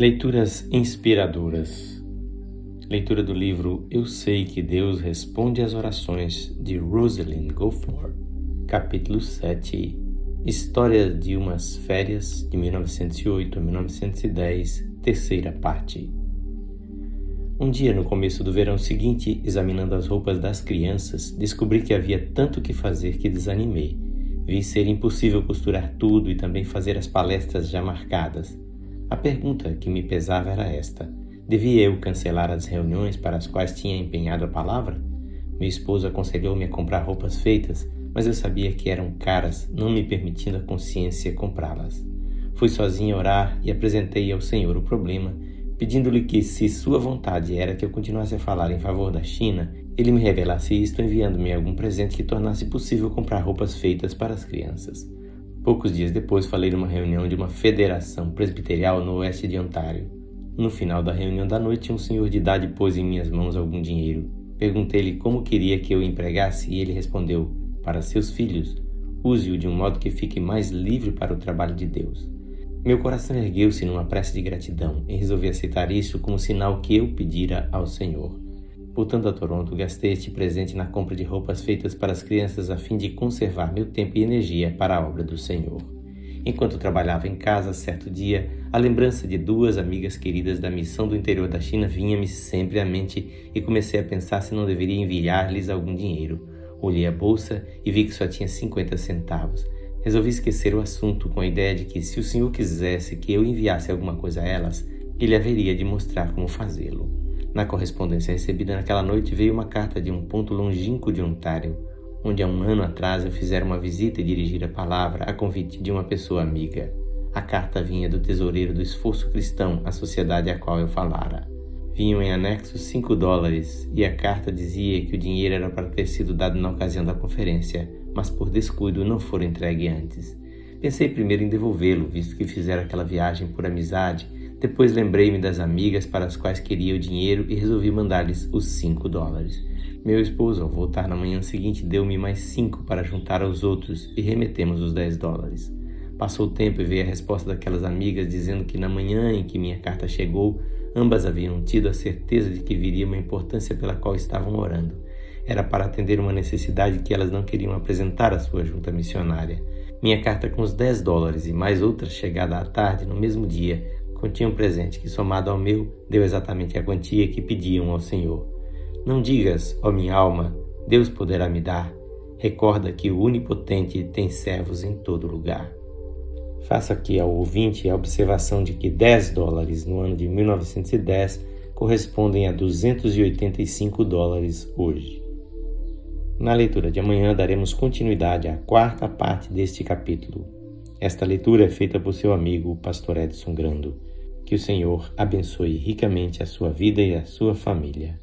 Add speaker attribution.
Speaker 1: Leituras inspiradoras. Leitura do livro Eu Sei que Deus Responde às Orações de Rosalind Goforth, capítulo 7. História de umas férias de 1908 a 1910, terceira parte. Um dia, no começo do verão seguinte, examinando as roupas das crianças, descobri que havia tanto que fazer que desanimei. Vi ser impossível costurar tudo e também fazer as palestras já marcadas. A pergunta que me pesava era esta: devia eu cancelar as reuniões para as quais tinha empenhado a palavra? Meu esposo aconselhou-me a comprar roupas feitas, mas eu sabia que eram caras, não me permitindo a consciência comprá-las. Fui sozinho orar e apresentei ao Senhor o problema, pedindo-lhe que, se sua vontade era que eu continuasse a falar em favor da China, ele me revelasse isto enviando-me algum presente que tornasse possível comprar roupas feitas para as crianças. Poucos dias depois, falei numa reunião de uma federação presbiterial no oeste de Ontário. No final da reunião da noite, um senhor de idade pôs em minhas mãos algum dinheiro. Perguntei-lhe como queria que eu empregasse e ele respondeu: Para seus filhos, use-o de um modo que fique mais livre para o trabalho de Deus. Meu coração ergueu-se numa prece de gratidão e resolvi aceitar isso como sinal que eu pedira ao Senhor. Voltando a Toronto, gastei este presente na compra de roupas feitas para as crianças a fim de conservar meu tempo e energia para a obra do Senhor. Enquanto trabalhava em casa, certo dia, a lembrança de duas amigas queridas da missão do interior da China vinha-me sempre à mente e comecei a pensar se não deveria enviar-lhes algum dinheiro. Olhei a bolsa e vi que só tinha 50 centavos. Resolvi esquecer o assunto com a ideia de que, se o Senhor quisesse que eu enviasse alguma coisa a elas, ele haveria de mostrar como fazê-lo. Na correspondência recebida naquela noite veio uma carta de um ponto longínquo de Ontário, onde há um ano atrás eu fizera uma visita e dirigir a palavra a convite de uma pessoa amiga. A carta vinha do tesoureiro do esforço cristão, a sociedade a qual eu falara. Vinham em anexo cinco dólares e a carta dizia que o dinheiro era para ter sido dado na ocasião da conferência, mas por descuido não fora entregue antes. Pensei primeiro em devolvê-lo, visto que fizera aquela viagem por amizade depois lembrei-me das amigas para as quais queria o dinheiro e resolvi mandar-lhes os cinco dólares. Meu esposo, ao voltar na manhã seguinte, deu-me mais cinco para juntar aos outros e remetemos os dez dólares. Passou o tempo e veio a resposta daquelas amigas dizendo que na manhã em que minha carta chegou, ambas haviam tido a certeza de que viria uma importância pela qual estavam orando. Era para atender uma necessidade que elas não queriam apresentar à sua junta missionária. Minha carta com os dez dólares e mais outra chegada à tarde no mesmo dia continha um presente que, somado ao meu, deu exatamente a quantia que pediam ao Senhor. Não digas, ó minha alma, Deus poderá me dar. Recorda que o Onipotente tem servos em todo lugar. Faço aqui ao ouvinte a observação de que 10 dólares no ano de 1910 correspondem a 285 dólares hoje. Na leitura de amanhã daremos continuidade à quarta parte deste capítulo. Esta leitura é feita por seu amigo, Pastor Edson Grando. Que o Senhor abençoe ricamente a sua vida e a sua família.